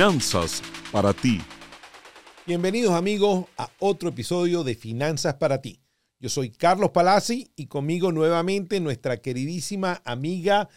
Finanzas para ti. Bienvenidos amigos a otro episodio de Finanzas para ti. Yo soy Carlos Palazzi y conmigo nuevamente nuestra queridísima amiga,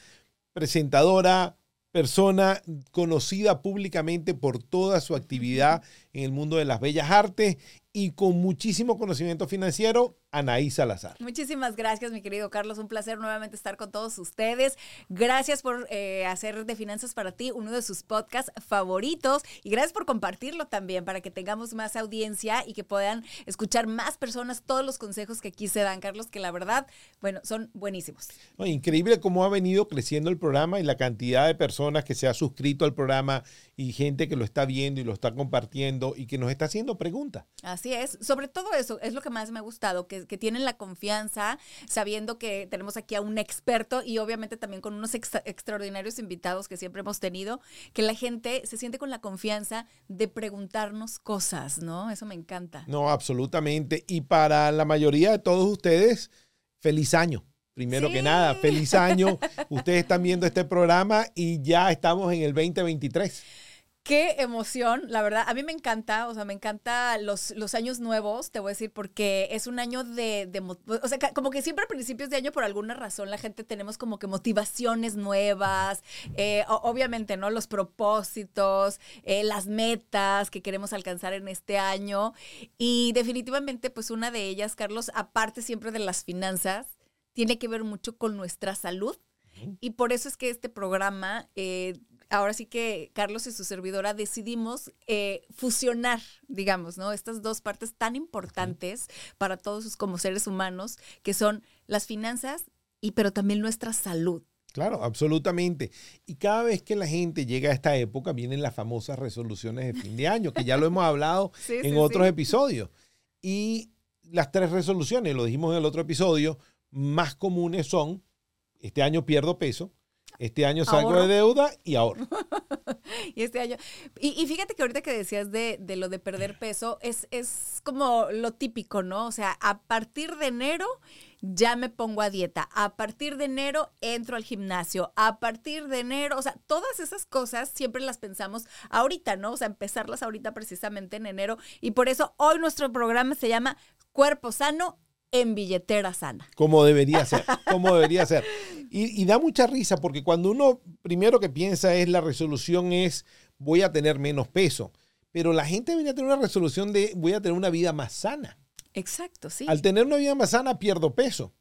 presentadora, persona conocida públicamente por toda su actividad en el mundo de las bellas artes y con muchísimo conocimiento financiero, Anaí Salazar. Muchísimas gracias, mi querido Carlos. Un placer nuevamente estar con todos ustedes. Gracias por eh, hacer de Finanzas para ti uno de sus podcasts favoritos y gracias por compartirlo también para que tengamos más audiencia y que puedan escuchar más personas todos los consejos que aquí se dan, Carlos, que la verdad, bueno, son buenísimos. increíble cómo ha venido creciendo el programa y la cantidad de personas que se ha suscrito al programa y gente que lo está viendo y lo está compartiendo y que nos está haciendo preguntas. Así es. Sobre todo eso, es lo que más me ha gustado, que que, tienen la confianza, sabiendo que tenemos aquí a un experto y obviamente también con unos extraordinarios invitados que siempre hemos tenido, que la gente se siente con la confianza de preguntarnos cosas, ¿no? Eso me encanta. No, absolutamente. Y para la mayoría de todos ustedes, feliz año. Primero que nada, feliz año. Ustedes están viendo este programa y ya estamos en el 2023 qué emoción, la verdad. A mí me encanta, o sea, me encanta los, los años nuevos, te voy a decir, porque es un año de, o sea, como que siempre a principios de año, por alguna razón, la gente tenemos como que motivaciones nuevas, eh, obviamente, ¿no? Los propósitos, eh, las metas que queremos alcanzar en este año. Y definitivamente, pues una de ellas, Carlos, aparte siempre de las finanzas, tiene que ver mucho con nuestra salud. Y por eso es que este programa eh, ahora sí que Carlos y su servidora decidimos eh, fusionar, digamos, ¿no? Estas dos partes tan importantes para todos como seres humanos, que son las finanzas y pero también nuestra salud. Claro, absolutamente. Y cada vez que la gente llega a esta época, vienen las famosas resoluciones de fin de año, que ya lo hemos hablado en otros episodios. Y las tres resoluciones, lo dijimos en el otro episodio, más comunes son, este año pierdo peso, este año salgo de deuda y ahorro. y este año. Y, fíjate que ahorita que decías de, lo de perder peso, es, es como lo típico, ¿no? O sea, a partir de enero ya me pongo a dieta. A partir de enero entro al gimnasio. A partir de enero, o sea, todas esas cosas siempre las pensamos ahorita, ¿no? O sea, empezarlas ahorita precisamente en enero. Y por eso hoy nuestro programa se llama Cuerpo Sano en billetera sana. Como debería ser, como debería ser. Y, da mucha risa porque cuando uno primero que piensa es la resolución es voy a tener menos peso, pero la gente debería tener una resolución de voy a tener una vida más sana. Exacto, sí. Al tener una vida más sana pierdo peso.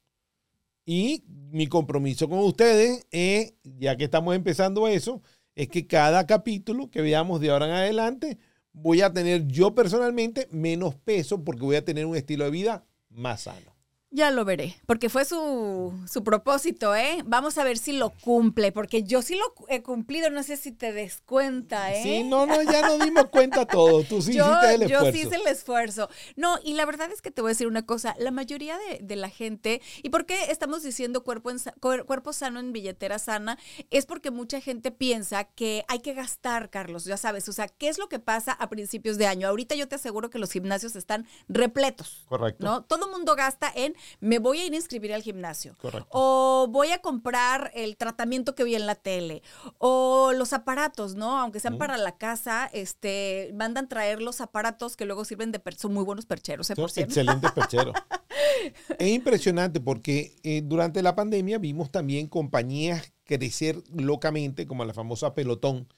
Y mi compromiso con ustedes es, ya que estamos empezando eso, es que cada capítulo que veamos de ahora en adelante voy a tener yo personalmente menos peso porque voy a tener un estilo de vida más sano. Ya lo veré, porque fue su, su, propósito, ¿eh? Vamos a ver si lo cumple, porque yo sí lo he cumplido, no sé si te des cuenta, ¿eh? Sí, no, no, ya nos dimos cuenta todo, tú sí hiciste el esfuerzo. Yo sí hice el esfuerzo. No, y la verdad es que te voy a decir una cosa, la mayoría de, la gente, ¿y por qué estamos diciendo cuerpo, en, cuerpo sano en billetera sana? Es porque mucha gente piensa que hay que gastar, Carlos, ya sabes, o sea, ¿qué es lo que pasa a principios de año? Ahorita yo te aseguro que los gimnasios están repletos. Correcto. ¿No? Todo el mundo gasta en me voy a ir a inscribir al gimnasio. O voy a comprar el tratamiento que vi en la tele. O los aparatos, ¿no? Aunque sean para la casa, este, mandan traer los aparatos que luego sirven de, son muy buenos percheros, ¿eh? Por Excelentes percheros. es impresionante porque eh, durante la pandemia vimos también compañías crecer locamente, como la famosa Pelotón,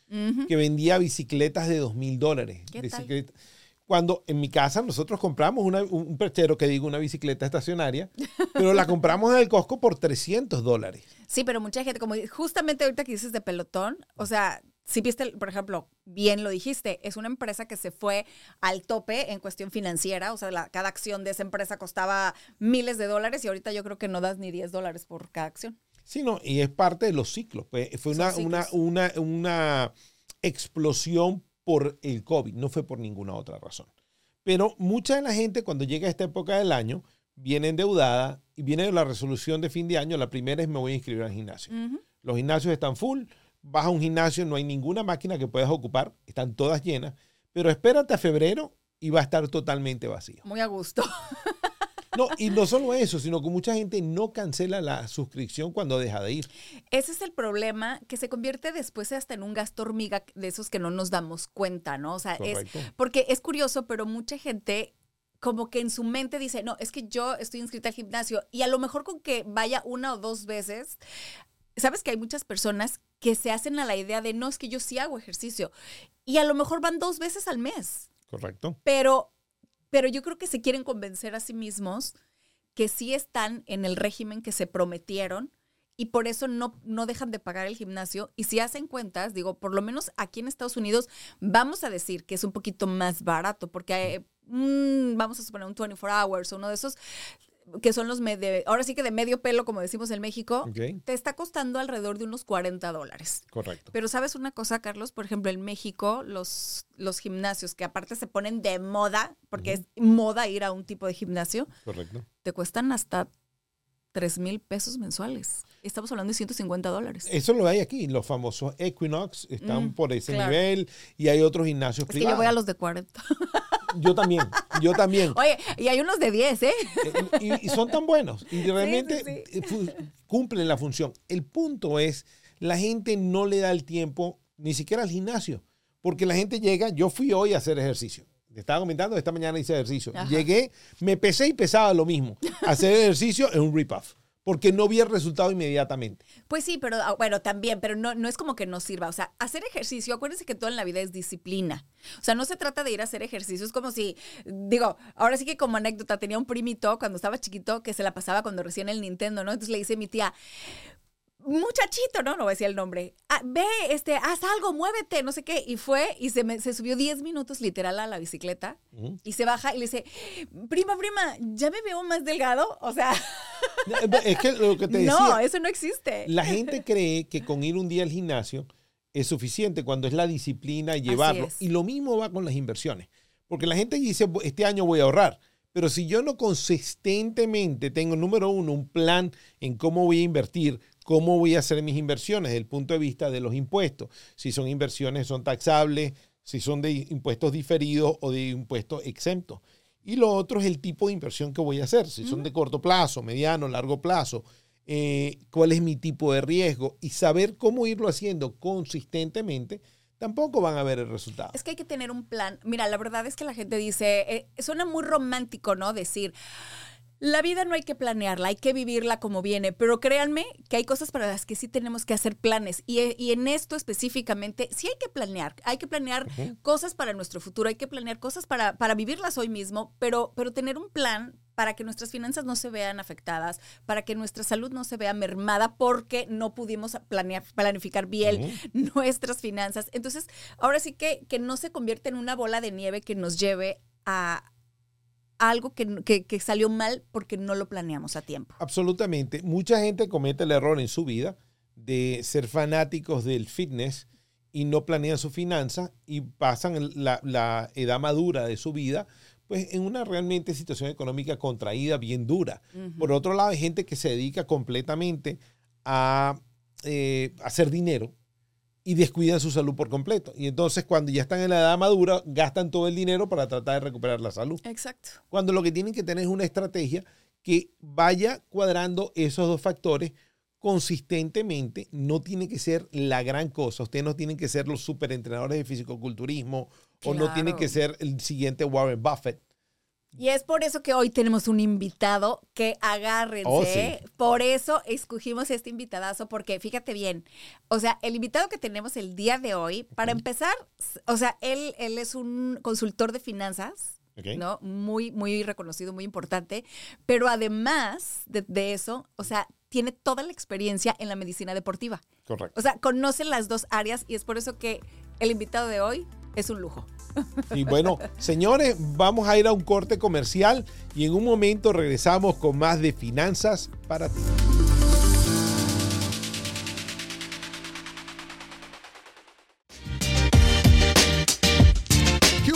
que vendía bicicletas de dos mil dólares. Cuando en mi casa nosotros compramos un perchero, que digo una bicicleta estacionaria, pero la compramos en el Costco por 300 dólares. Sí, pero mucha gente, como justamente ahorita que dices de pelotón, o sea, si viste, por ejemplo, bien lo dijiste, es una empresa que se fue al tope en cuestión financiera, o sea, cada acción de esa empresa costaba miles de dólares y ahorita yo creo que no das ni 10 dólares por cada acción. Sí, no, y es parte de los ciclos. Pues, fue una, una, una, una explosión por el COVID, no fue por ninguna otra razón. Pero mucha de la gente cuando llega a esta época del año viene endeudada y viene la resolución de fin de año. La primera es me voy a inscribir al gimnasio. Los gimnasios están full, vas a un gimnasio, no hay ninguna máquina que puedas ocupar, están todas llenas, pero espérate a febrero y va a estar totalmente vacío. Muy a gusto. No, y no solo eso, sino que mucha gente no cancela la suscripción cuando deja de ir. Ese es el problema, que se convierte después hasta en un gasto hormiga de esos que no nos damos cuenta, ¿no? O sea, es porque es curioso, pero mucha gente como que en su mente dice, no, es que yo estoy inscrita al gimnasio y a lo mejor con que vaya una o dos veces, sabes que hay muchas personas que se hacen a la idea de, no, es que yo sí hago ejercicio y a lo mejor van dos veces al mes. Correcto. Pero, pero yo creo que se quieren convencer a sí mismos que sí están en el régimen que se prometieron y por eso no, no dejan de pagar el gimnasio. Y si hacen cuentas, digo, por lo menos aquí en Estados Unidos, vamos a decir que es un poquito más barato, porque mm, vamos a suponer un 24 hours, uno de esos que son los, de, ahora sí que de medio pelo, como decimos en México, te está costando alrededor de unos 40 dólares. Correcto. Pero sabes una cosa, Carlos, por ejemplo, en México, los, los gimnasios que aparte se ponen de moda, porque es moda ir a un tipo de gimnasio, Correcto. te cuestan hasta 3 mil pesos mensuales. Estamos hablando de 150 dólares. Eso lo hay aquí. Los famosos Equinox están mm, por ese nivel y hay otros gimnasios es Que yo voy a los de 40. Yo también, yo también. Oye, y hay unos de 10, ¿eh? eh y, son tan buenos y realmente eh, cumplen la función. El punto es, la gente no le da el tiempo ni siquiera al gimnasio, porque la gente llega, yo fui hoy a hacer ejercicio. Te estaba comentando, esta mañana hice ejercicio. Llegué, me pesé y pesaba lo mismo. Hacer ejercicio es un rip-off porque no vi el resultado inmediatamente. Pues sí, pero ah, bueno, también, pero no, no es como que no sirva. O sea, hacer ejercicio, acuérdense que todo en la vida es disciplina. O sea, no se trata de ir a hacer ejercicio, es como si, digo, ahora sí que como anécdota, tenía un primito cuando estaba chiquito que se la pasaba cuando recién el Nintendo, ¿no? Entonces le dice a mi tía, muchachito, ¿no? No voy a decir el nombre. Ah, ve, este, haz algo, muévete, no sé qué. Y fue y se, me, se subió 10 minutos literal a la bicicleta y se baja y le dice, prima, prima, ¿ya me veo más delgado? O sea... es que lo que te decía... No, eso no existe. La gente cree que con ir un día al gimnasio es suficiente cuando es la disciplina llevarlo. Y lo mismo va con las inversiones. Porque la gente dice, este año voy a ahorrar. Pero si yo no consistentemente tengo, número uno, un plan en cómo voy a invertir, cómo voy a hacer mis inversiones desde el punto de vista de los impuestos. Si son inversiones, son taxables, si son de impuestos diferidos o de impuestos exentos. Y lo otro es el tipo de inversión que voy a hacer, si son de corto plazo, mediano, largo plazo, eh, cuál es mi tipo de riesgo y saber cómo irlo haciendo consistentemente, tampoco van a ver el resultado. Es que hay que tener un plan. Mira, la verdad es que la gente dice, eh, suena muy romántico, ¿no? Decir, la vida no hay que planearla, hay que vivirla como viene, pero créanme que hay cosas para las que sí tenemos que hacer planes y, eh, en esto específicamente sí hay que planear, hay que planear cosas para nuestro futuro, hay que planear cosas para, para vivirlas hoy mismo, pero, pero tener un plan para que nuestras finanzas no se vean afectadas, para que nuestra salud no se vea mermada porque no pudimos planear, planificar bien nuestras finanzas. Entonces, ahora sí que, que no se convierte en una bola de nieve que nos lleve a, algo que, salió mal porque no lo planeamos a tiempo. Absolutamente. Mucha gente comete el error en su vida de ser fanáticos del fitness y no planean su finanza y pasan la, edad madura de su vida pues en una realmente situación económica contraída bien dura. Por otro lado, hay gente que se dedica completamente a eh, hacer dinero y descuidan su salud por completo. Y entonces cuando ya están en la edad madura, gastan todo el dinero para tratar de recuperar la salud. Exacto. Cuando lo que tienen que tener es una estrategia que vaya cuadrando esos dos factores consistentemente. No tiene que ser la gran cosa. Ustedes no tienen que ser los superentrenadores de fisicoculturismo o no tienen que ser el siguiente Warren Buffett y es por eso que hoy tenemos un invitado que agárrense. Oh, por eso escogimos este invitadazo, porque fíjate bien, o sea, el invitado que tenemos el día de hoy, para empezar, o sea, él, él es un consultor de finanzas. ¿no? Muy, muy reconocido, muy importante. Pero además de, de, eso, o sea, tiene toda la experiencia en la medicina deportiva. Correcto. O sea, conoce las dos áreas y es por eso que el invitado de hoy es un lujo. Y bueno, señores, vamos a ir a un corte comercial y en un momento regresamos con más de finanzas para ti.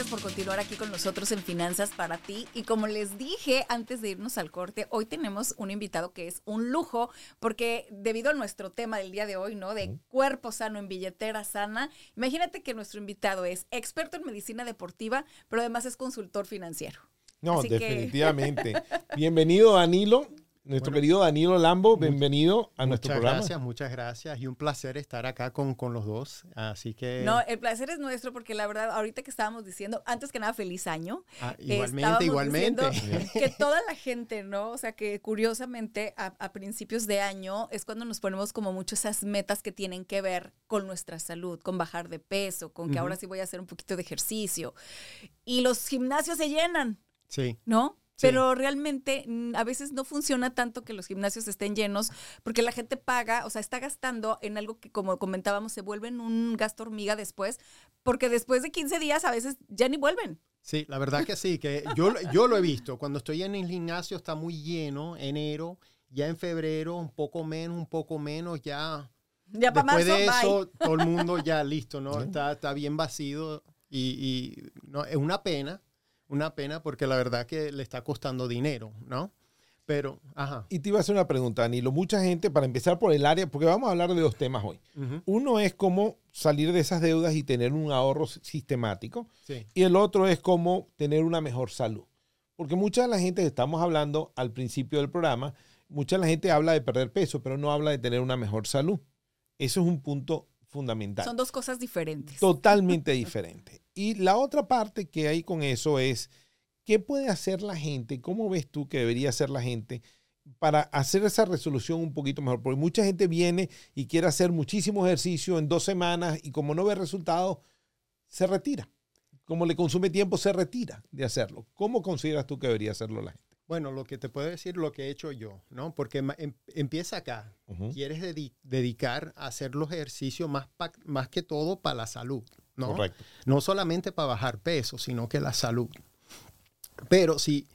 Gracias por continuar aquí con nosotros en Finanzas para ti. Y como les dije antes de irnos al corte, hoy tenemos un invitado que es un lujo, porque debido a nuestro tema del día de hoy, ¿no? De cuerpo sano en billetera sana, imagínate que nuestro invitado es experto en medicina deportiva, pero además es consultor financiero. No, definitivamente. Bienvenido, Danilo. Nuestro querido Danilo Lambo, bienvenido a nuestro programa. Muchas gracias, muchas gracias. Y un placer estar acá con, con, los dos. Así que. No, el placer es nuestro porque la verdad, ahorita que estábamos diciendo, antes que nada, feliz año. Ah, igualmente, igualmente. Que toda la gente, ¿no? O sea, que curiosamente a, principios de año es cuando nos ponemos como mucho esas metas que tienen que ver con nuestra salud, con bajar de peso, con que ahora sí voy a hacer un poquito de ejercicio. Y los gimnasios se llenan. Sí. ¿No? Pero realmente mm, a veces no funciona tanto que los gimnasios estén llenos porque la gente paga, o sea, está gastando en algo que como comentábamos se vuelven un gasto hormiga después, porque después de 15 días a veces ya ni vuelven. Sí, la verdad que sí, que yo, yo lo he visto. Cuando estoy en el gimnasio está muy lleno, enero, ya en febrero un poco menos, un poco menos, ya... Ya para Después de eso, todo el mundo ya listo, ¿no? Está, está bien vacío y, y no, es una pena una pena porque la verdad que le está costando dinero, ¿no? Pero, ajá. Y te iba a hacer una pregunta, Danilo. Mucha gente, para empezar por el área, porque vamos a hablar de dos temas hoy. Uno es cómo salir de esas deudas y tener un ahorro sistemático. Y el otro es cómo tener una mejor salud. Porque mucha de la gente, estamos hablando al principio del programa, mucha de la gente habla de perder peso, pero no habla de tener una mejor salud. Eso es un punto fundamental. Son dos cosas diferentes. Totalmente diferentes. Y la otra parte que hay con eso es, ¿qué puede hacer la gente? ¿Cómo ves tú que debería hacer la gente para hacer esa resolución un poquito mejor? Porque mucha gente viene y quiere hacer muchísimo ejercicio en dos semanas y como no ve resultados, se retira. Como le consume tiempo, se retira de hacerlo. ¿Cómo consideras tú que debería hacerlo la gente? Bueno, lo que te puedo decir, lo que he hecho yo, ¿no? Porque em, empieza acá. Quieres dedicar a hacer los ejercicios más, más que todo para la salud, ¿no? Correcto. No solamente para bajar peso, sino que la salud. Pero si,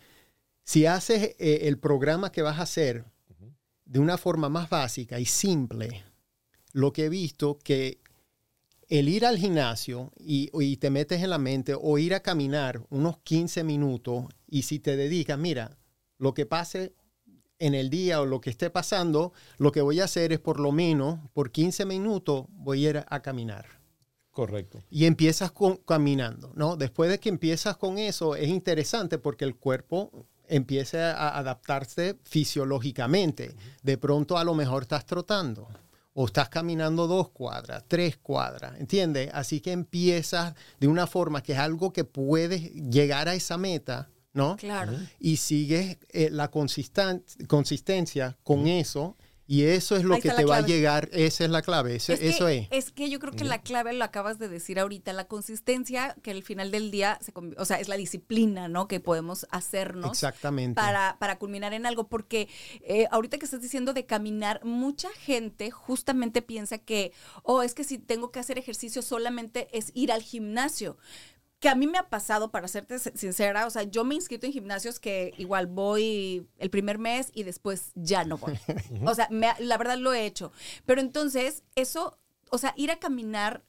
si haces eh, el programa que vas a hacer de una forma más básica y simple, lo que he visto que el ir al gimnasio y, y, te metes en la mente o ir a caminar unos 15 minutos y si te dedicas, mira, lo que pase en el día o lo que esté pasando, lo que voy a hacer es por lo menos por 15 minutos voy a ir a caminar. Correcto. Y empiezas con, caminando, ¿no? Después de que empiezas con eso, es interesante porque el cuerpo empieza a adaptarse fisiológicamente. De pronto a lo mejor estás trotando o estás caminando dos cuadras, tres cuadras, ¿entiendes? Así que empiezas de una forma que es algo que puedes llegar a esa meta ¿no? Claro. Y sigues eh, la consistencia con eso. Y eso es lo que te va a llegar, esa es la clave, eso es. Que, es. que yo creo que la clave lo acabas de decir ahorita, la consistencia que al final del día, se, o sea, es la disciplina, ¿no? Que podemos hacernos Exactamente. Para, para culminar en algo, porque eh, ahorita que estás diciendo de caminar, mucha gente justamente piensa que, oh, es que si tengo que hacer ejercicio solamente es ir al gimnasio que a mí me ha pasado, para serte sincera, o sea, yo me he inscrito en gimnasios que igual voy el primer mes y después ya no voy. o sea, la verdad lo he hecho. Pero entonces, eso, o sea, ir a caminar,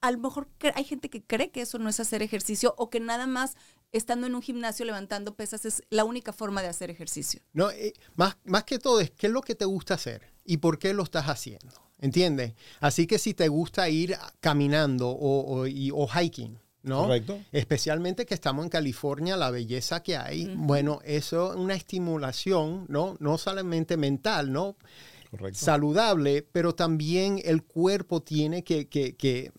a lo mejor hay gente que cree que eso no es hacer ejercicio o que nada más estando en un gimnasio levantando pesas es la única forma de hacer ejercicio. No, eh, más, más que todo es qué es lo que te gusta hacer y por qué lo estás haciendo. ¿Entiendes? Así que si te gusta ir caminando o, o, o hiking, ¿no? Correcto. Especialmente que estamos en California, la belleza que hay. Bueno, eso es una estimulación, ¿no? No solamente mental, ¿no? Correcto. Saludable, pero también el cuerpo tiene que, que, que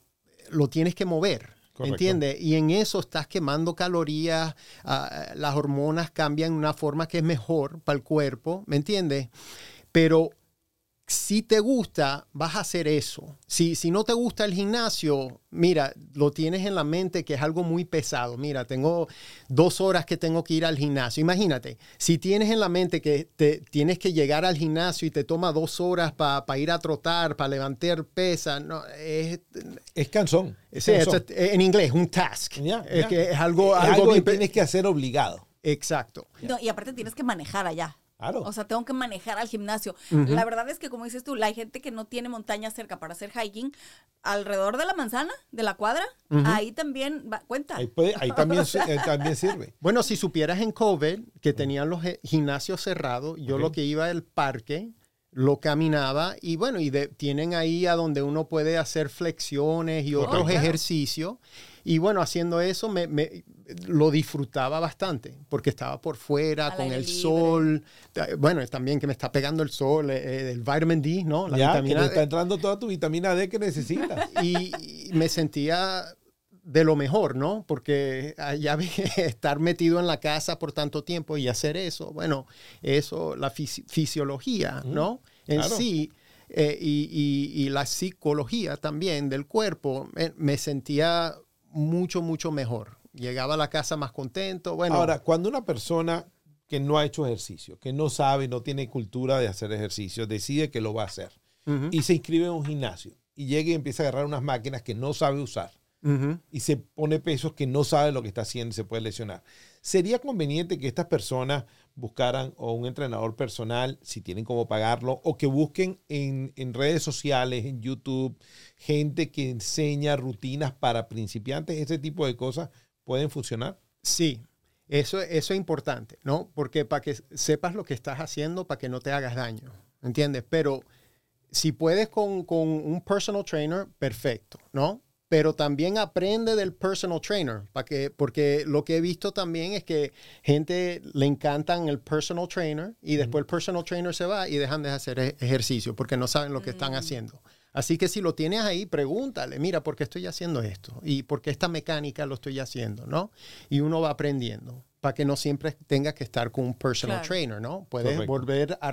lo tienes que mover. ¿Entiendes? Y en eso estás quemando calorías, ah, las hormonas cambian de una forma que es mejor para el cuerpo, ¿me entiendes? Pero si te gusta, vas a hacer eso. Si, si no te gusta el gimnasio, mira, lo tienes en la mente que es algo muy pesado. Mira, tengo dos horas que tengo que ir al gimnasio. Imagínate, si tienes en la mente que te, tienes que llegar al gimnasio y te toma dos horas para ir a trotar, para levantar pesas, no, es, es cansón. en inglés, un task. Es, Que es algo, algo, que tienes que hacer obligado. Exacto. y aparte tienes que manejar allá. O sea, tengo que manejar al gimnasio. La verdad es que, como dices tú, la gente que no tiene montaña cerca para hacer hiking, alrededor de la manzana, de la cuadra, ahí también cuenta. Ahí, también, eh, también, sirve. Bueno, si supieras en COVID que tenían los gimnasios cerrados, yo lo que iba al parque, lo caminaba y bueno, y tienen ahí a donde uno puede hacer flexiones y otros ejercicios. Y bueno, haciendo eso me, lo disfrutaba bastante porque estaba por fuera con el sol. Bueno, también que me está pegando el sol, eh, eh, el vitamin D, ¿no? La vitamina está entrando toda tu vitamina D que necesitas. Y, me sentía de lo mejor, ¿no? Porque ya estar metido en la casa por tanto tiempo y hacer eso, bueno, eso, la fisiología, ¿no? En sí. Eh, y, y, la psicología también del cuerpo, me sentía mucho, mucho mejor. Llegaba a la casa más contento. Bueno. Ahora, cuando una persona que no ha hecho ejercicio, que no sabe, no tiene cultura de hacer ejercicio, decide que lo va a hacer y se inscribe en un gimnasio y llega y empieza a agarrar unas máquinas que no sabe usar y se pone pesos que no sabe lo que está haciendo y se puede lesionar. ¿Sería conveniente que estas personas buscaran o un entrenador personal, si tienen cómo pagarlo, o que busquen en, en redes sociales, en YouTube, gente que enseña rutinas para principiantes, ese tipo de cosas pueden funcionar? Sí, eso, eso es importante, ¿no? Porque para que sepas lo que estás haciendo, para que no te hagas daño, ¿entiendes? Pero si puedes con, con un personal trainer, perfecto, ¿no? Pero también aprende del personal trainer, para que, porque lo que he visto también es que gente le encantan el personal trainer y después el personal trainer se va y dejan de hacer e-, ejercicio porque no saben lo que están mm. haciendo. Así que si lo tienes ahí, pregúntale, mira, ¿por qué estoy haciendo esto? Y por qué esta mecánica lo estoy haciendo, ¿no? Y uno va aprendiendo para que no siempre tenga que estar con un personal trainer, ¿no? Puedes volver a,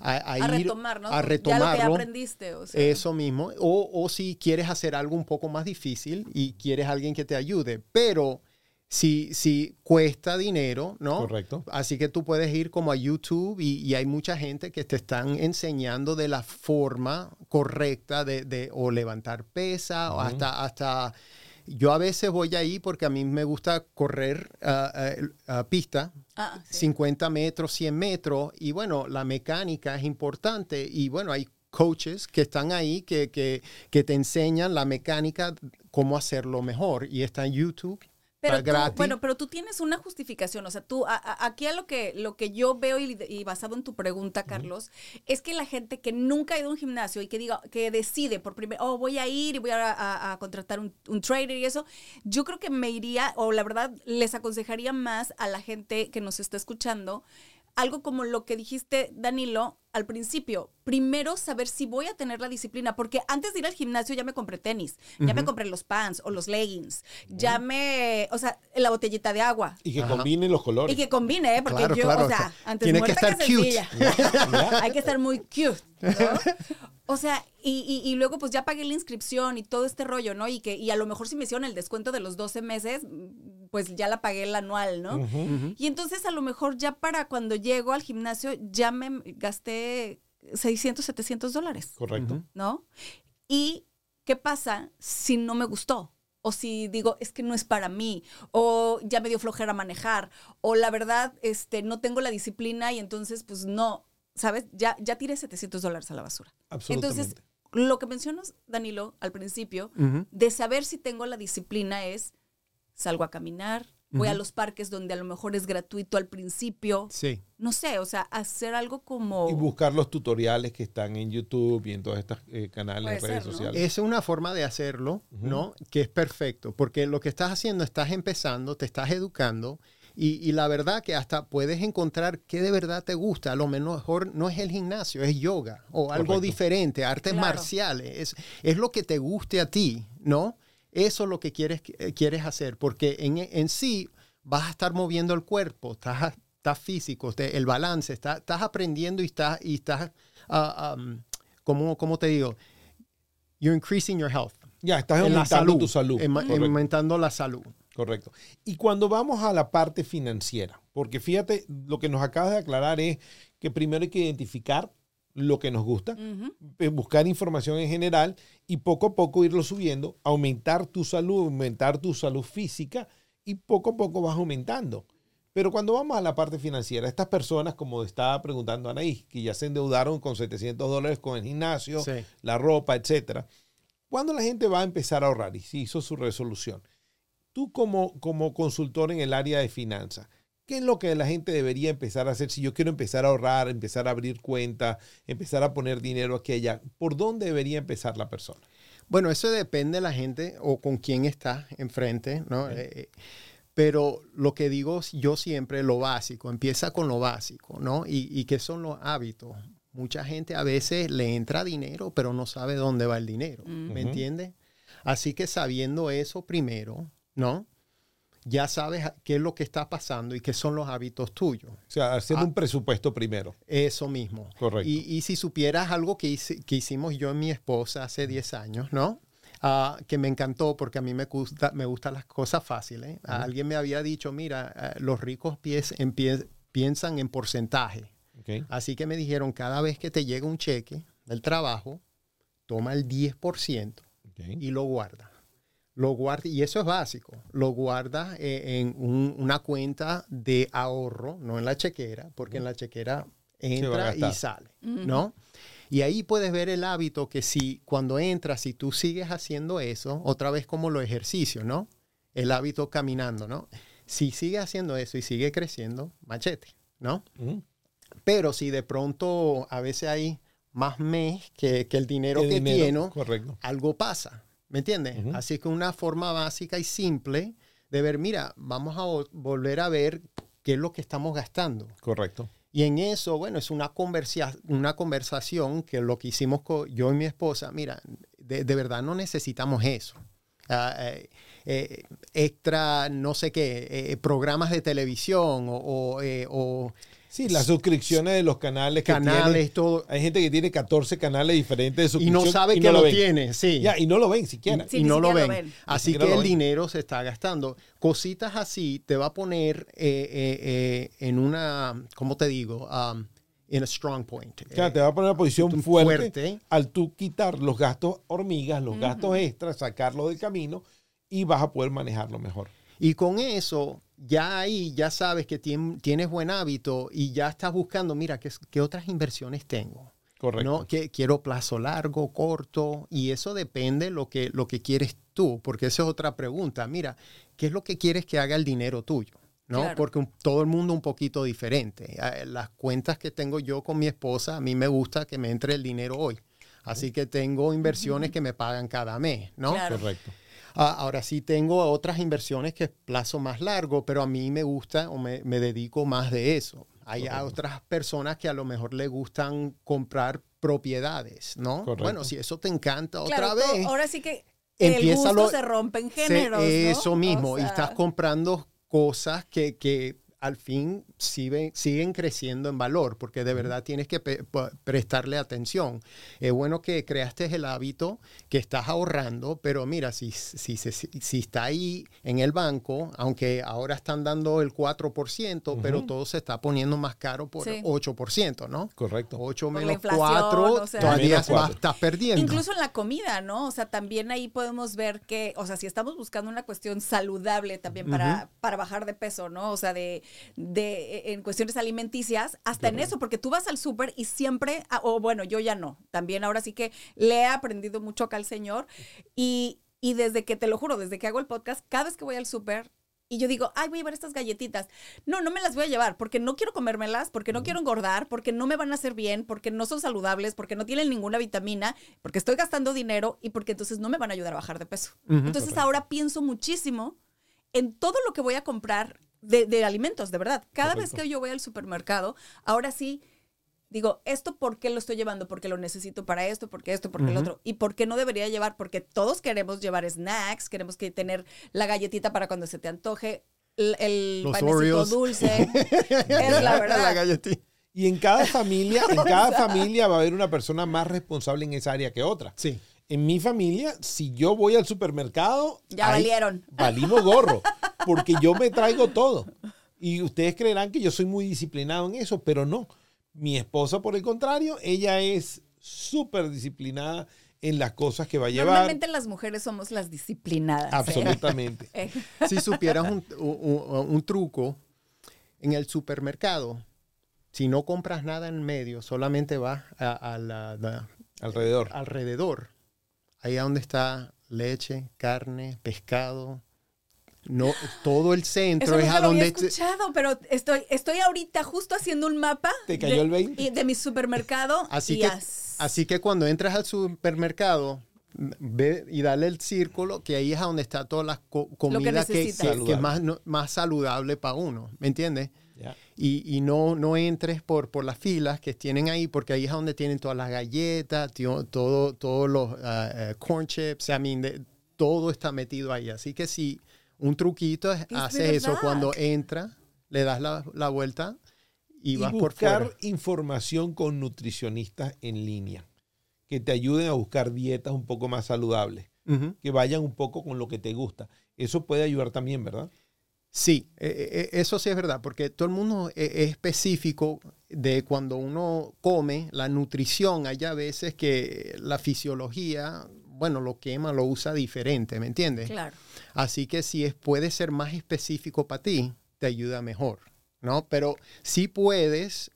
a, ir retomar, ¿no? a retomarlo. Ya lo que aprendiste. Eso mismo. O, o, si quieres hacer algo un poco más difícil y quieres alguien que te ayude, pero si, si cuesta dinero, ¿no? Correcto. Así que tú puedes ir como a YouTube y, hay mucha gente que te están enseñando de la forma correcta de, de o levantar pesa o hasta, hasta yo a veces voy ahí porque a mí me gusta correr a pista, 50 ah, metros, 100 metros, y bueno, la mecánica es importante y bueno, hay coaches que están ahí que, que, que te enseñan la mecánica, cómo hacerlo mejor, y está en YouTube pero bueno, pero tú tienes una justificación, o sea, tú aquí a lo que lo que yo veo y, basado en tu pregunta, Carlos, es que la gente que nunca ha ido a un gimnasio y que diga que decide por primero, oh, voy a ir y voy a, contratar un, un, trader y eso, yo creo que me iría o la verdad les aconsejaría más a la gente que nos está escuchando algo como lo que dijiste, Danilo, al principio. Primero saber si voy a tener la disciplina, porque antes de ir al gimnasio ya me compré tenis, ya me compré los pants o los leggings, ya me, o sea, la botellita de agua. Y que combine los colores. Y que combine, ¿eh? porque yo, o sea, antes Tiene que estar cute. Hay que estar muy cute. ¿No? O sea, y, y, luego pues ya pagué la inscripción y todo este rollo, ¿no? Y que y a lo mejor si me hicieron el descuento de los 12 meses, pues ya la pagué el anual, ¿no? Y entonces a lo mejor ya para cuando llego al gimnasio ya me gasté 600, 700 dólares. Correcto. ¿No? ¿Y qué pasa si no me gustó? O si digo, es que no es para mí, o ya me dio flojera manejar, o la verdad, este, no tengo la disciplina y entonces, pues no, ¿sabes? Ya, ya tiré 700 dólares a la basura. Absolutamente. Entonces, lo que mencionas, Danilo, al principio, de saber si tengo la disciplina es, salgo a caminar, voy a los parques donde a lo mejor es gratuito al principio. Sí. No sé, o sea, hacer algo como... Y buscar los tutoriales que están en YouTube y en todos estos eh, canales, redes sociales. Es una forma de hacerlo, ¿no? Que es perfecto, porque lo que estás haciendo, estás empezando, te estás educando y, la verdad que hasta puedes encontrar qué de verdad te gusta. A lo mejor no es el gimnasio, es yoga o algo diferente, artes marciales. Es, es lo que te guste a ti, ¿no? Eso es lo que quieres, eh, quieres hacer, porque en, en sí vas a estar moviendo el cuerpo, estás, estás físico, el balance, estás, estás aprendiendo y estás, y estás uh, ¿cómo, cómo te digo? You're increasing your health. Ya, estás aumentando tu salud. aumentando la salud. Correcto. Y cuando vamos a la parte financiera, porque fíjate, lo que nos acabas de aclarar es que primero hay que identificar lo que nos gusta, eh, buscar información en general y poco a poco irlo subiendo, aumentar tu salud, aumentar tu salud física y poco a poco vas aumentando. Pero cuando vamos a la parte financiera, estas personas, como estaba preguntando Anaís, que ya se endeudaron con 700 dólares con el gimnasio, la ropa, etcétera, ¿cuándo la gente va a empezar a ahorrar? Y si hizo su resolución. Tú como, como consultor en el área de finanzas, ¿qué es lo que la gente debería empezar a hacer si yo quiero empezar a ahorrar, empezar a abrir cuenta, empezar a poner dinero aquí y allá? ¿Por dónde debería empezar la persona? Bueno, eso depende de la gente o con quién está enfrente, ¿no? Eh, pero lo que digo yo siempre, lo básico, empieza con lo básico, ¿no? Y, y qué son los hábitos. Mucha gente a veces le entra dinero, pero no sabe dónde va el dinero, ¿me entiendes? Así que sabiendo eso primero, ¿no? Ya sabes qué es lo que está pasando y qué son los hábitos tuyos. O sea, hacer ah. un presupuesto primero. Eso mismo. Correcto. Y, si supieras algo que, que hicimos yo y mi esposa hace 10 años, ¿no? Ah, que me encantó porque a mí me, gusta, me gustan las cosas fáciles. Alguien me había dicho, mira, eh, los ricos piensan en porcentaje. Así que me dijeron, cada vez que te llega un cheque del trabajo, toma el 10% y lo guarda. Lo guarda, y eso es básico, lo guarda eh, en una cuenta de ahorro, no en la chequera, porque en la chequera entra y sale, ¿no? Y ahí puedes ver el hábito que si cuando entras, si tú sigues haciendo eso, otra vez como lo ejercicio, ¿no? El hábito caminando, ¿no? Si sigue haciendo eso y sigue creciendo, machete, ¿no? Pero si de pronto a veces hay más mes que, el dinero que tiene, algo pasa, ¿me entiendes? Así que una forma básica y simple de ver, mira, vamos a volver a ver qué es lo que estamos gastando. Correcto. Y en eso, bueno, es una, conversa una conversación que lo que hicimos con, yo y mi esposa, mira, de, verdad no necesitamos eso. Ah, eh, eh, extra, no sé qué, eh, programas de televisión o Sí, las suscripciones de los canales. Que canales, todo. Hay gente que tiene 14 canales diferentes de suscripción. Y no sabe que lo, tiene, sí. Ya, y no lo ven siquiera. y no lo ven. Así que el dinero se está gastando. Cositas así te va a poner eh, eh, eh, en una, ¿cómo te digo? Um, en a strong point. Claro, te va a poner en una posición fuerte, al tú quitar los gastos hormigas, los gastos extras, sacarlos del camino y vas a poder manejarlo mejor. Y con eso ya ahí ya sabes que tienes buen hábito y ya estás buscando, mira, ¿qué, qué otras inversiones tengo? Correcto. ¿no? Que quiero plazo largo, corto, y eso depende lo que lo que quieres tú, porque esa es otra pregunta. Mira, ¿qué es lo que quieres que haga el dinero tuyo? ¿no? Porque todo el mundo un poquito diferente. Las cuentas que tengo yo con mi esposa, a mí me gusta que me entre el dinero hoy. Así que tengo inversiones que me pagan cada mes, ¿no? Correcto. Ah, ahora sí tengo otras inversiones que es plazo más largo, pero a mí me gusta o me, dedico más de eso. Hay otras personas que a lo mejor le gustan comprar propiedades, ¿no? Bueno, si eso te encanta otra vez. Ahora sí que el gusto se rompe en géneros. Eso mismo, y estás comprando cosas que, que al fin siguen, creciendo en valor, porque de verdad tienes que prestarle atención. Es bueno que creaste el hábito, que estás ahorrando, pero mira, si, si, si, está ahí en el banco, aunque ahora están dando el 4%, pero todo se está poniendo más caro por 8%, ¿no? Correcto. 8 menos 4, todavía estás perdiendo. Incluso en la comida, ¿no? O sea, también ahí podemos ver que, o sea, si estamos buscando una cuestión saludable también para, para bajar de peso, ¿no? O sea, de de, e, en cuestiones alimenticias, hasta en eso, porque tú vas al súper y siempre, ah, o bueno, yo ya no, también ahora sí que le he aprendido mucho acá al Señor y, y desde que, te lo juro, desde que hago el podcast, cada vez que voy al súper, y yo digo, ay, voy a llevar estas galletitas. No, no me las voy a llevar porque no quiero comérmelas, porque no quiero engordar, porque no me van a hacer bien, porque no son saludables, porque no tienen ninguna vitamina, porque estoy gastando dinero y porque entonces no me van a ayudar a bajar de peso. entonces ahora pienso muchísimo en todo lo que voy a comprar de, alimentos, de verdad. Cada vez que yo voy al supermercado, ahora sí digo, ¿esto por qué lo estoy llevando? Porque lo necesito para esto, porque esto, porque el otro. ¿Y por qué no debería llevar? Porque todos queremos llevar snacks, queremos que tener la galletita para cuando se te antoje, el, el panecito dulce. es la verdad. La galletita. Y en cada familia, en cada familia va a haber una persona más responsable en esa área que otra. Sí. En mi familia, si yo voy al supermercado, ya valieron. Valimos gorro, porque yo me traigo todo. Y ustedes creerán que yo soy muy disciplinado en eso, pero no. Mi esposa, por el contrario, ella es súper disciplinada en las cosas que va a llevar. Normalmente las mujeres somos las disciplinadas. ¿eh? Absolutamente. Eh. si supieras un, un, truco en el supermercado, si no compras nada en medio, solamente vas a, la, alrededor. Alrededor. Ahí es donde está leche, carne, pescado, no, todo el centro es a donde. Lo había escuchado, pero estoy, estoy ahorita justo haciendo un mapa. ¿Te cayó de, el 20? De mi supermercado. Así, que, así que cuando entras al supermercado, ve y dale el círculo, que ahí es a donde está toda la comida que, es más, más saludable para uno. ¿Me entiendes? Y, y, no, no entres por, por las filas que tienen ahí, porque ahí es donde tienen todas las galletas, todo, todos los uh, corn chips, I mean, todo está metido ahí. Así que si un truquito es, hace eso cuando entra, le das la, vuelta y, vas por fuera. Buscar información con nutricionistas en línea que te ayuden a buscar dietas un poco más saludables, que vayan un poco con lo que te gusta. Eso puede ayudar también, ¿verdad? Sí, e, e, e, eso sí es verdad, porque todo el mundo es específico de cuando uno come, la nutrición, hay a veces que la fisiología bueno, lo quema, lo usa diferente, ¿me entiendes? Claro. Así que si es, puede ser más específico para ti, te ayuda mejor, ¿no? Pero si puedes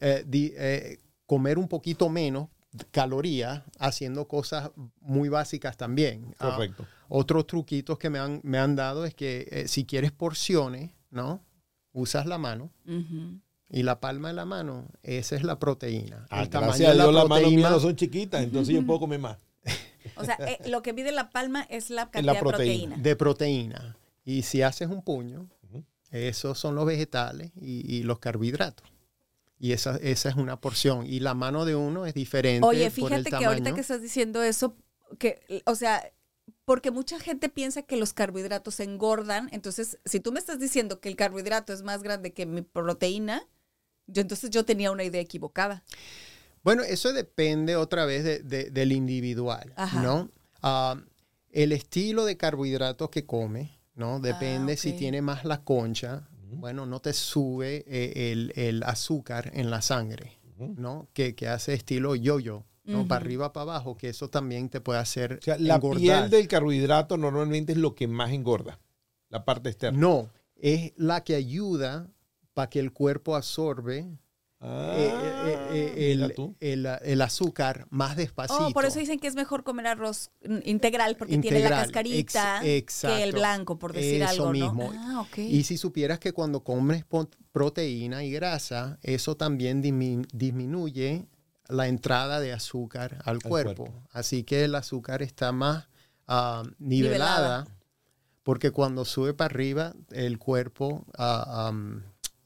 eh, eh, comer un poquito menos calorías haciendo cosas muy básicas también. Ah, Correcto. otros truquitos que me han, me han dado es que eh, si quieres porciones, ¿no? Usas la mano. Y la palma de la mano, esa es la proteína. Ah, el tamaño de la, la proteína, no son chiquitas, entonces yo puedo comer más. O sea, eh, lo que mide la palma es la cantidad de proteína. De proteína. Y si haces un puño, esos son los vegetales y, los carbohidratos. Y esa, esa, es una porción. Y la mano de uno es diferente. Oye, fíjate que ahorita que estás diciendo eso, que, o sea, porque mucha gente piensa que los carbohidratos engordan. Entonces, si tú me estás diciendo que el carbohidrato es más grande que mi proteína, yo entonces yo tenía una idea equivocada. Bueno, eso depende otra vez de, del individual, ¿no? Ah, el estilo de carbohidratos que come, ¿no? Depende ah, si tiene más la concha, bueno, no te sube eh, el, azúcar en la sangre, ¿no? Que, hace estilo yo-yo. ¿no? Para arriba, para abajo, que eso también te puede hacer. O sea, la piel del carbohidrato normalmente es lo que más engorda, la parte externa. No, es la que ayuda para que el cuerpo absorbe eh, eh, ah, el, el, azúcar más despacito. Oh, por eso dicen que es mejor comer arroz integral porque tiene la cascarita que el blanco, por decir algo. Mismo. Ah, y si supieras que cuando comes proteína y grasa, eso también disminuye la entrada de azúcar al, cuerpo. Así que el azúcar está más ah, nivelada, porque cuando sube para arriba, el cuerpo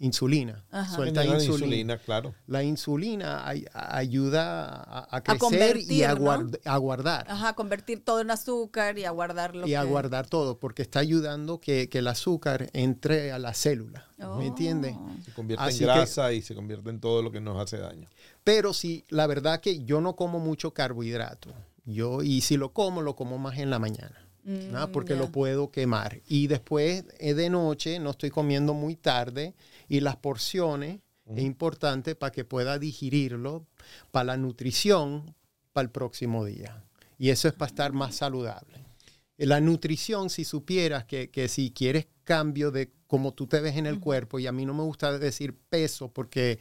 insulina. Suelta insulina. claro. La insulina ayuda a, crecer y a, guardar. Ajá, convertir todo en azúcar y a guardarlo. Y a guardar todo, porque está ayudando que, el azúcar entre a la célula. ¿Me oh. entiendes? Se convierte en grasa y se convierte en todo lo que nos hace daño. Pero sí, la verdad que yo no como mucho carbohidrato. Yo, y si lo como, lo como más en la mañana. Mm, porque lo puedo quemar. Y después eh, de noche no estoy comiendo muy tarde y las porciones es importante para que pueda digerirlo para la nutrición para el próximo día. Y eso es para estar más saludable. La nutrición, si supieras que, si quieres cambio de cómo tú te ves en el cuerpo, y a mí no me gusta decir peso porque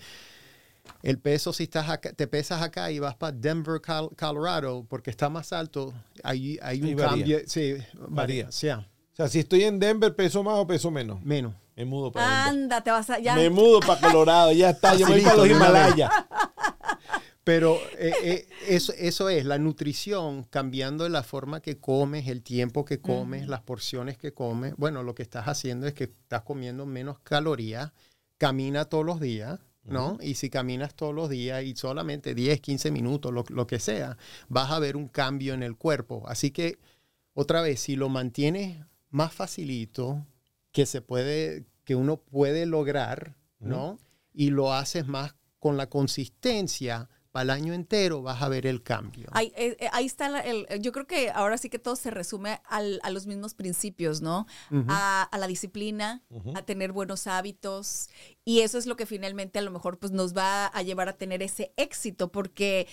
el peso, si estás te pesas acá y vas para Denver, Colorado, porque está más alto, hay, hay un cambio. Sí, varía. O sea, si estoy en Denver, peso más o peso menos. Menos. Me mudo para Anda, te vas a. Me mudo para Colorado, ya está. Yo voy para los Himalayas. Pero eh, eh, eso, eso es, la nutrición, cambiando la forma que comes, el tiempo que comes, las porciones que comes. Bueno, lo que estás haciendo es que estás comiendo menos calorías, camina todos los días, ¿no? Y si caminas todos los días y solamente 10, 15 minutos, lo, lo, que sea, vas a ver un cambio en el cuerpo. Así que, otra vez, si lo mantienes más facilito, que se puede, que uno puede lograr, ¿no? Y lo haces más con la consistencia para el año entero vas a ver el cambio. Ahí, eh, eh, ahí está, el, yo creo que ahora sí que todo se resume al, a los mismos principios, ¿no? a, a, la disciplina, a tener buenos hábitos y eso es lo que finalmente a lo mejor pues nos va a llevar a tener ese éxito porque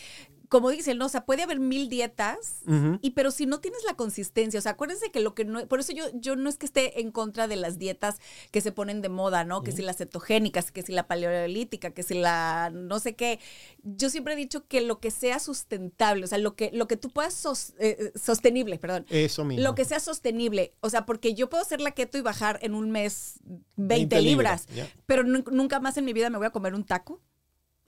como dice ¿no? O sea, puede haber mil dietas, y pero si no tienes la consistencia, o sea, acuérdense que lo que no, por eso yo, yo no es que esté en contra de las dietas que se ponen de moda, ¿no? Que si las cetogénicas, que si la paleolítica, que si la no sé qué. Yo siempre he dicho que lo que sea sustentable, o sea, lo que, lo que tú puedas eh, eh, sostenible, perdón. Eso mismo. Lo que sea sostenible, o sea, porque yo puedo hacer la keto y bajar en un mes 20, libras, pero nunca más en mi vida me voy a comer un taco.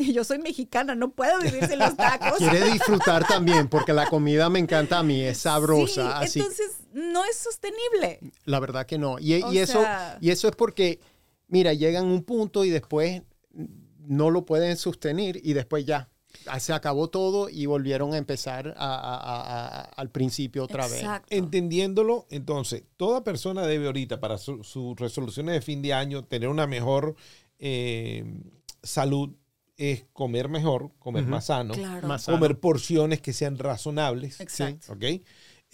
Y yo soy mexicana, no puedo vivir sin los tacos. Quiere disfrutar también, porque la comida me encanta a mí, es sabrosa. Sí, entonces, no es sostenible. La verdad que no. Y, eso, y eso es porque, mira, llegan a un punto y después no lo pueden sostener y después ya, se acabó todo y volvieron a empezar al principio otra vez. Entendiéndolo, entonces, toda persona debe ahorita para sus resoluciones de fin de año tener una mejor eh, salud es comer mejor, comer más, sano, comer porciones que sean razonables. Exacto.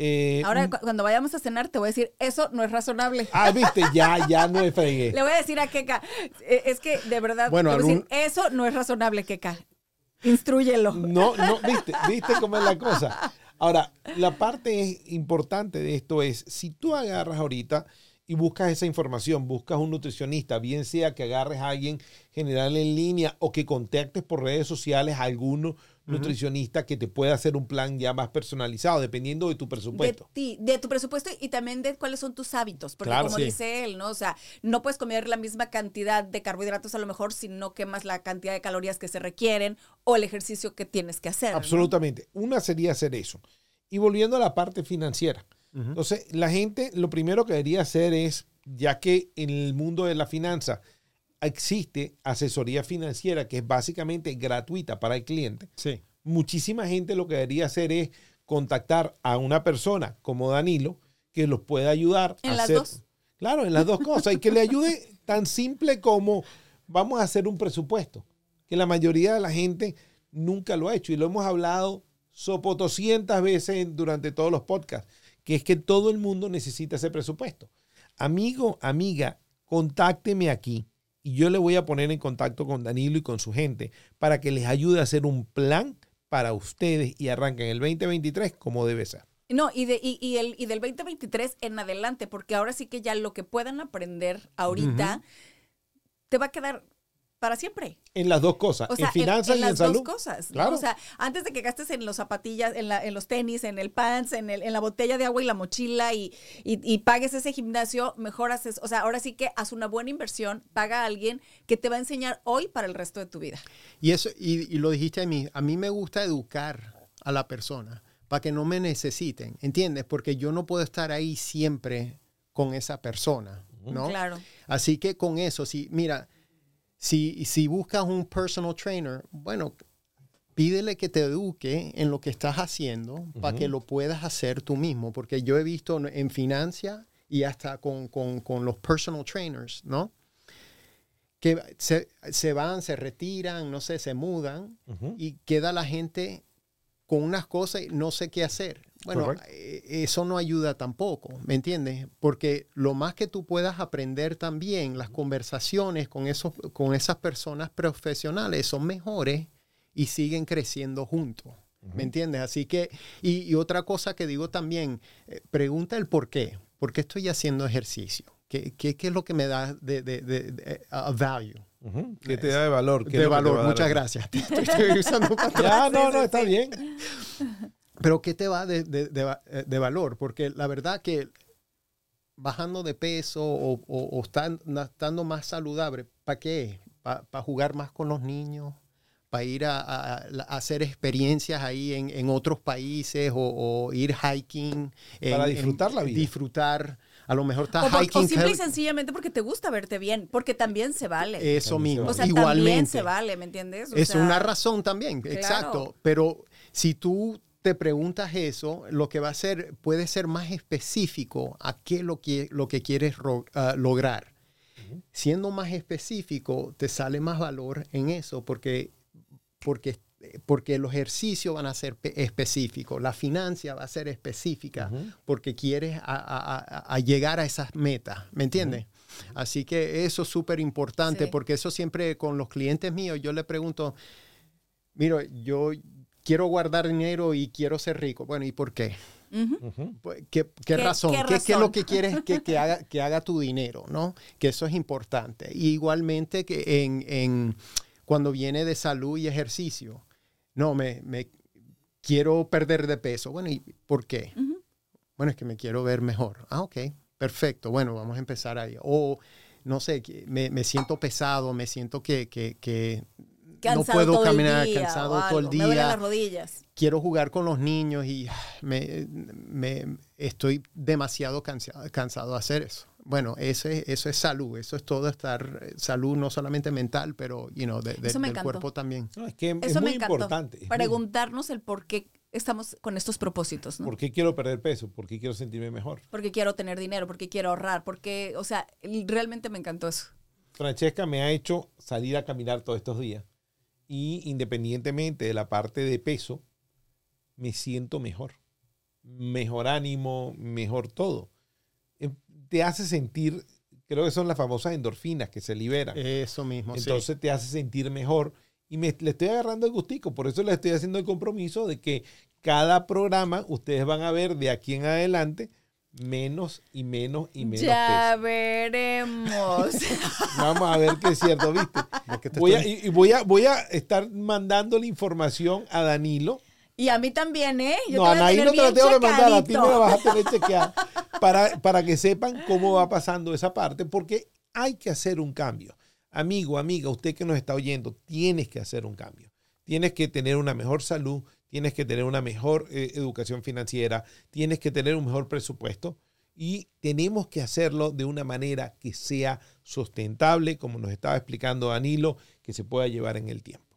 Eh, Ahora, cuando vayamos a cenar, te voy a decir, eso no es razonable. Ah, viste, ya, ya no es fregué. Le voy a decir a Keka, eh, es que de verdad, bueno, decir, eso no es razonable, Keka. Instruyelo. No, no, viste, viste cómo es la cosa. Ahora, la parte importante de esto es, si tú agarras ahorita y buscas esa información, buscas un nutricionista, bien sea que agarres a alguien general en línea o que contactes por redes sociales a algún nutricionista que te pueda hacer un plan ya más personalizado, dependiendo de tu presupuesto. De, de tu presupuesto y también de cuáles son tus hábitos, porque como dice él, ¿no? O sea, no puedes comer la misma cantidad de carbohidratos a lo mejor si no quemas la cantidad de calorías que se requieren o el ejercicio que tienes que hacer. Absolutamente. Una sería hacer eso. Y volviendo a la parte financiera entonces, la gente lo primero que debería hacer es, ya que en el mundo de la finanza existe asesoría financiera que es básicamente gratuita para el cliente, sí. muchísima gente lo que debería hacer es contactar a una persona como Danilo que los pueda ayudar en las dos. Claro, en las dos cosas y que le ayude tan simple como vamos a hacer un presupuesto, que la mayoría de la gente nunca lo ha hecho y lo hemos hablado sopotoscientas veces durante todos los podcasts que es que todo el mundo necesita ese presupuesto. Amigo, amiga, contácteme aquí y yo le voy a poner en contacto con Danilo y con su gente para que les ayude a hacer un plan para ustedes y arranquen el 2023 como debe ser. No, y, de, y, el, y del 2023 en adelante, porque ahora sí que ya lo que puedan aprender ahorita te va a quedar para siempre. En las dos cosas, en finanzas y en salud. En las dos cosas. O sea, antes de que gastes en los zapatillas, en, la, en los tenis, en el pants, en, el, en la botella de agua y la mochila y, y, pagues ese gimnasio, mejor haces, o sea, ahora sí que haz una buena inversión, paga a alguien que te va a enseñar hoy para el resto de tu vida. Y eso, y, lo dijiste a mí, a mí me gusta educar a la persona para que no me necesiten, ¿entiendes? Porque yo no puedo estar ahí siempre con esa persona, ¿no? Claro. Así que con eso, sí, mira, si, si buscas un personal trainer, bueno, pídele que te eduque en lo que estás haciendo para que lo puedas hacer tú mismo, porque yo he visto en financia y hasta con, los personal trainers, ¿no? Que se, van, se retiran, no sé, se mudan y queda la gente con unas cosas y no sé qué hacer. Bueno, eh, eso no ayuda tampoco, ¿me entiendes? Porque lo más que tú puedas aprender también, las conversaciones con, esos, con esas personas profesionales son mejores y siguen creciendo juntos. ¿Me entiendes? Así que, y, otra cosa que digo también, eh, pregunta el por qué. ¿Por qué estoy haciendo ejercicio? ¿Qué, qué, qué es lo que me da de, de, de, value? ¿Qué te da de valor? de valor, muchas gracias. estoy usando ya, no, no, está bien. Pero ¿qué te va de, eh, de, valor? Porque la verdad que bajando de peso o, o, estando más saludable, ¿para qué? ¿Para jugar más con los niños? ¿Para ir a, hacer experiencias ahí en, en otros países o, ir hiking? Para disfrutar la vida. Disfrutar. A lo mejor estás hiking. O simple y sencillamente porque te gusta verte bien, porque también se vale. Eso mismo. O sea, Igualmente. también se vale, ¿me entiendes? es una razón también, exacto. Pero si tú te preguntas eso, lo que va a ser puede ser más específico a qué lo que, lo que quieres ah, lograr. Siendo más específico, te sale más valor en eso porque porque porque los ejercicios van a ser específicos, la financia va a ser específica, porque quieres a, llegar a esas metas, ¿me entiendes? Así que eso es súper importante, porque eso siempre con los clientes míos, yo le pregunto, mira, yo quiero guardar dinero y quiero ser rico. Bueno, ¿y por qué? Pues, ¿Qué, razón? ¿Qué, es lo que quieres que, haga, que haga tu dinero? ¿no? Que eso es importante. igualmente que en, cuando viene de salud y ejercicio no, me, me quiero perder de peso. Bueno, ¿y por qué? Bueno, es que me quiero ver mejor. Ah, ok, perfecto. Bueno, vamos a empezar ahí. O, no sé, me, me siento pesado, me siento que, que, que no puedo caminar cansado todo el día. Me las rodillas. Quiero jugar con los niños y me, me estoy demasiado cansado, cansado de hacer eso bueno, ese, eso es salud, eso es todo estar, eh, salud no solamente mental, pero, you know, de, del cuerpo también. es que es muy importante. Preguntarnos el por qué estamos con estos propósitos, ¿no? ¿Por qué quiero perder peso? ¿Por qué quiero sentirme mejor? Porque quiero tener dinero, porque quiero ahorrar, porque, o sea, realmente me encantó eso. Francesca me ha hecho salir a caminar todos estos días y independientemente de la parte de peso, me siento mejor. Mejor ánimo, mejor todo te hace sentir, creo que son las famosas endorfinas que se liberan. Eso mismo. Entonces te hace sentir mejor. Y me, le estoy agarrando el gustico, por eso le estoy haciendo el compromiso de que cada programa ustedes van a ver de aquí en adelante menos y menos y menos. Ya veremos. Vamos a ver qué es cierto, ¿viste? Voy a, y voy a, voy a estar mandando la información a Danilo y a mí también, ¿eh? Yo no, a no te lo tengo que mandar, a ti me lo vas a tener chequear para, para que sepan cómo va pasando esa parte, porque hay que hacer un cambio. Amigo, amiga, usted que nos está oyendo, tienes que hacer un cambio. Tienes que tener una mejor salud, tienes que tener una mejor eh, educación financiera, tienes que tener un mejor presupuesto y tenemos que hacerlo de una manera que sea sustentable, como nos estaba explicando Danilo, que se pueda llevar en el tiempo.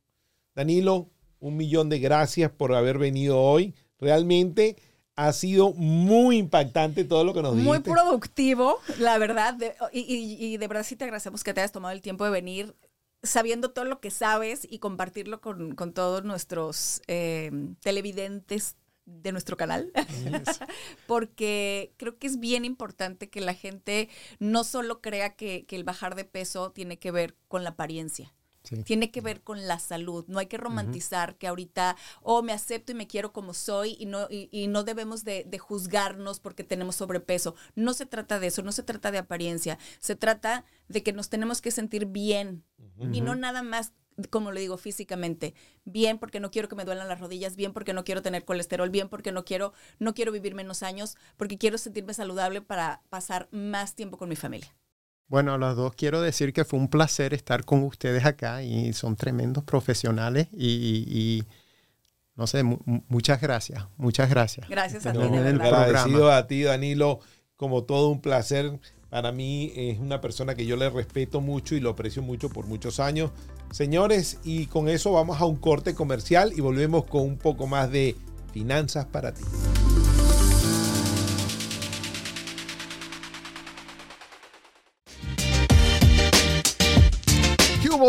Danilo, un millón de gracias por haber venido hoy. Realmente ha sido muy impactante todo lo que nos dijiste. Muy productivo, la verdad. y, de verdad sí te agradecemos que te hayas tomado el tiempo de venir sabiendo todo lo que sabes y compartirlo con, todos nuestros eh, televidentes de nuestro canal, porque creo que es bien importante que la gente no solo crea que, que el bajar de peso tiene que ver con la apariencia tiene que ver con la salud. No hay que romantizar que ahorita, oh, me acepto y me quiero como soy y no, y, no debemos de, juzgarnos porque tenemos sobrepeso. No se trata de eso, no se trata de apariencia. Se trata de que nos tenemos que sentir bien y no nada más como le digo, físicamente, bien porque no quiero que me duelan las rodillas, bien porque no quiero tener colesterol, bien porque no quiero, no quiero vivir menos años, porque quiero sentirme saludable para pasar más tiempo con mi familia. Bueno, a los dos quiero decir que fue un placer estar con ustedes acá y son tremendos profesionales y, no sé, muchas gracias, muchas gracias. Gracias a ti. Agradecido a ti, Danilo, como todo un placer. Para mí es una persona que yo le respeto mucho y lo aprecio mucho por muchos años. Señores, y con eso vamos a un corte comercial y volvemos con un poco más de finanzas para ti.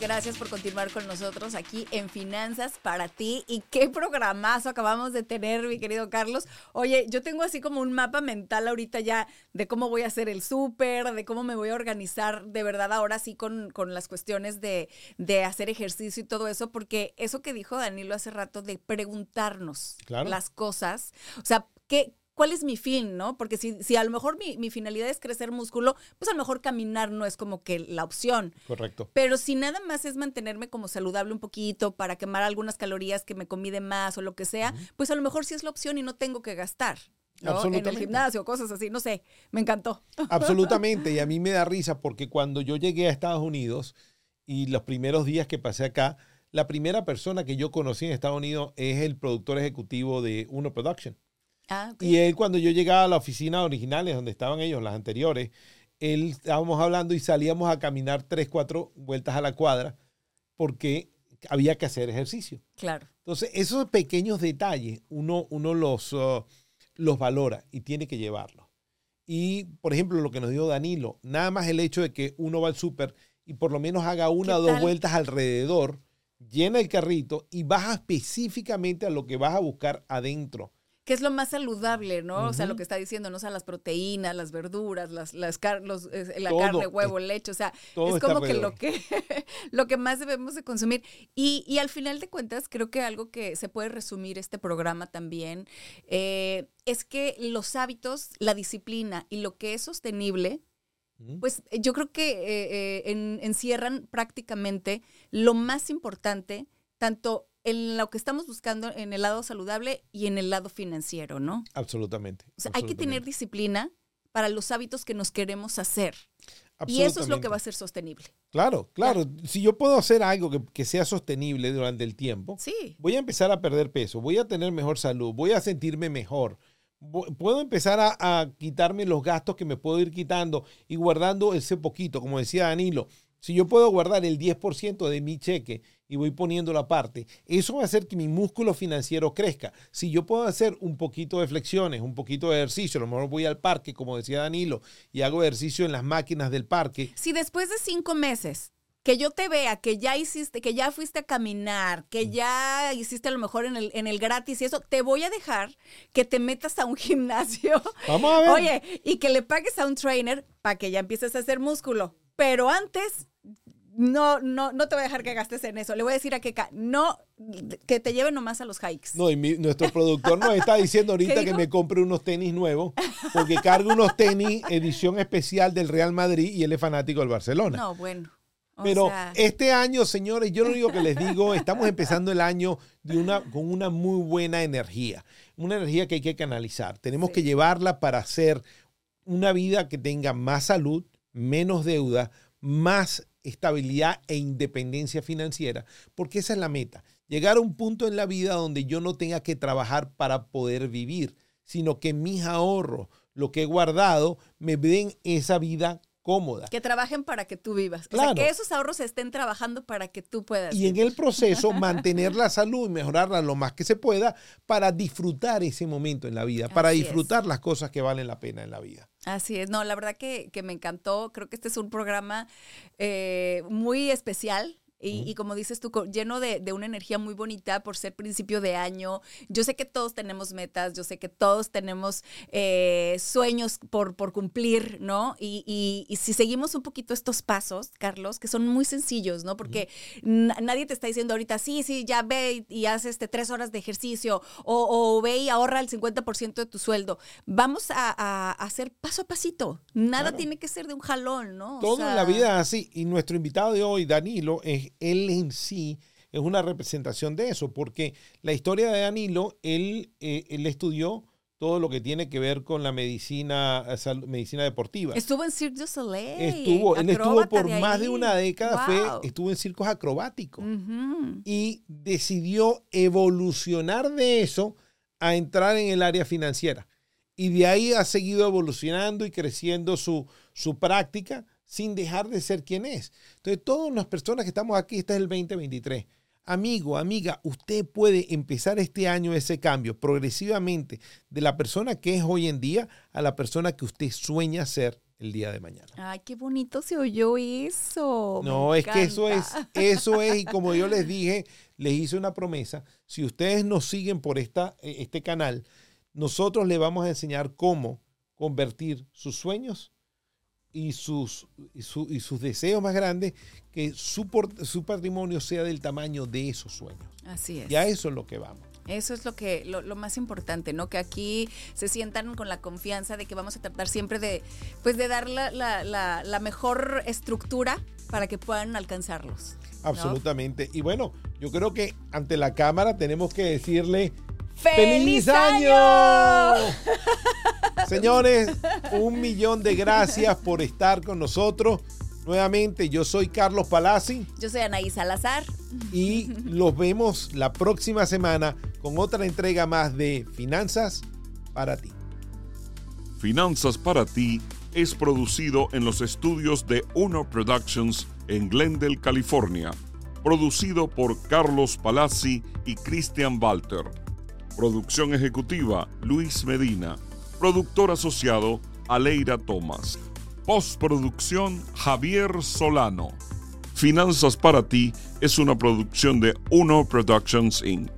Gracias por continuar con nosotros aquí en Finanzas para ti. Y qué programazo acabamos de tener, mi querido Carlos. Oye, yo tengo así como un mapa mental ahorita ya de cómo voy a hacer el súper, de cómo me voy a organizar de verdad ahora sí con, con las cuestiones de, de, hacer ejercicio y todo eso, porque eso que dijo Danilo hace rato de preguntarnos las cosas, o sea, ¿qué, cuál es mi fin, ¿no? Porque si, si a lo mejor mi, finalidad es crecer músculo, pues a lo mejor caminar no es como que la opción. Correcto. Pero si nada más es mantenerme como saludable un poquito para quemar algunas calorías que me comí más o lo que sea, pues a lo mejor sí es la opción y no tengo que gastar. ¿no? En el gimnasio, cosas así, no sé, me encantó. Absolutamente, y a mí me da risa porque cuando yo llegué a Estados Unidos y los primeros días que pasé acá, la primera persona que yo conocí en Estados Unidos es el productor ejecutivo de Uno Production. Ah, Y él cuando yo llegaba a la oficina originales donde estaban ellos, las anteriores, él estábamos hablando y salíamos a caminar tres, cuatro vueltas a la cuadra porque había que hacer ejercicio. Claro. Entonces, esos pequeños detalles uno, uno los, uh, los valora y tiene que llevarlos. Y, por ejemplo, lo que nos dijo Danilo, nada más el hecho de que uno va al súper y por lo menos haga una o dos vueltas alrededor, llena el carrito y baja específicamente a lo que vas a buscar adentro que es lo más saludable, ¿no? O sea, lo que está diciendo, ¿no? O sea, las proteínas, las verduras, las, las los, la carne, huevo, leche, o sea, es como que lo que lo que más debemos de consumir. Y, y, al final de cuentas, creo que algo que se puede resumir este programa también eh, es que los hábitos, la disciplina y lo que es sostenible, pues yo creo que eh, eh, encierran prácticamente lo más importante, tanto en lo que estamos buscando en el lado saludable y en el lado financiero, ¿no? Absolutamente. O sea, hay que tener disciplina para los hábitos que nos queremos hacer. Y eso es lo que va a ser sostenible. Claro, claro. Si yo puedo hacer algo que, sea sostenible durante el tiempo, voy a empezar a perder peso, voy a tener mejor salud, voy a sentirme mejor. Puedo empezar a, a quitarme los gastos que me puedo ir quitando y guardando ese poquito, como decía Danilo. Si yo puedo guardar el 10% de mi cheque y voy poniéndolo aparte, eso va a hacer que mi músculo financiero crezca. Si yo puedo hacer un poquito de flexiones, un poquito de ejercicio, a lo mejor voy al parque, como decía Danilo, y hago ejercicio en las máquinas del parque. Si después de cinco meses que yo te vea que ya hiciste, que ya fuiste a caminar, que mm. ya hiciste a lo mejor en el, en el gratis y eso, te voy a dejar que te metas a un gimnasio. Vamos a ver. Oye, y que le pagues a un trainer para que ya empieces a hacer músculo. Pero antes no, no, no te voy a dejar que gastes en eso. Le voy a decir a que no, que te lleven nomás a los hikes. No, y nuestro productor nos está diciendo ahorita que me compre unos tenis nuevos, porque carga unos tenis edición especial del Real Madrid y él es fanático del Barcelona. No, bueno. Pero este año, señores, yo lo único que les digo, estamos empezando el año de una, con una muy buena energía, una energía que hay que canalizar. Tenemos que llevarla para hacer una vida que tenga más salud, menos deuda, más estabilidad e independencia financiera, porque esa es la meta. Llegar a un punto en la vida donde yo no tenga que trabajar para poder vivir, sino que mis ahorros, lo que he guardado, me den esa vida cómoda. Que trabajen para que tú vivas. O sea, que esos ahorros estén trabajando para que tú puedas. Y en el proceso mantener la salud y mejorarla lo más que se pueda para disfrutar ese momento en la vida, para disfrutar las cosas que valen la pena en la vida. Así es, no, la verdad que, me encantó. Creo que este es un programa eh, muy especial y, como dices tú, lleno de, una energía muy bonita por ser principio de año. Yo sé que todos tenemos metas, yo sé que todos tenemos eh, sueños por, por cumplir, ¿no? Y, si seguimos un poquito estos pasos, Carlos, que son muy sencillos, ¿no? Porque nadie te está diciendo ahorita, sí, sí, ya ve y, haz este, tres horas de ejercicio o, ve y ahorra el 50% de tu sueldo. Vamos a, hacer paso a pasito. Nada tiene que ser de un jalón, ¿no? Todo en la vida así. Y nuestro invitado de hoy, Danilo, es él en sí es una representación de eso, porque la historia de Danilo, él, eh, él estudió todo lo que tiene que ver con la medicina, medicina deportiva. Estuvo en Cirque du Soleil. Estuvo, él estuvo por más de una década, fue, estuvo en circos acrobáticos y decidió evolucionar de eso a entrar en el área financiera. Y de ahí ha seguido evolucionando y creciendo su, su práctica sin dejar de ser quien es. Entonces, todas las personas que estamos aquí, este es el 2023. Amigo, amiga, usted puede empezar este año ese cambio progresivamente de la persona que es hoy en día a la persona que usted sueña ser el día de mañana. Ay, qué bonito se oyó eso. No, es que eso es, eso es, y como yo les dije, les hice una promesa. Si ustedes nos siguen por esta, eh, este canal, nosotros les vamos a enseñar cómo convertir sus sueños y sus, y, sus deseos más grandes, que su, su patrimonio sea del tamaño de esos sueños. Así es. Y a eso es lo que vamos. Eso es lo que lo, más importante, ¿no? Que aquí se sientan con la confianza de que vamos a tratar siempre de, pues, de dar la, la, mejor estructura para que puedan alcanzarlos. Absolutamente. Y bueno, yo creo que ante la cámara tenemos que decirle ¡Feliz, año! Señores, un millón de gracias por estar con nosotros. Nuevamente, yo soy Carlos Palazzi. Yo soy Anaí Salazar. Y los vemos la próxima semana con otra entrega más de Finanzas para ti. Finanzas para ti es producido en los estudios de Uno Productions en Glendale, California. Producido por Carlos Palazzi y Christian Walter. Producción ejecutiva Luis Medina. Productor asociado Aleira Thomas. Postproducción Javier Solano. Finanzas para ti es una producción de Uno Productions Inc.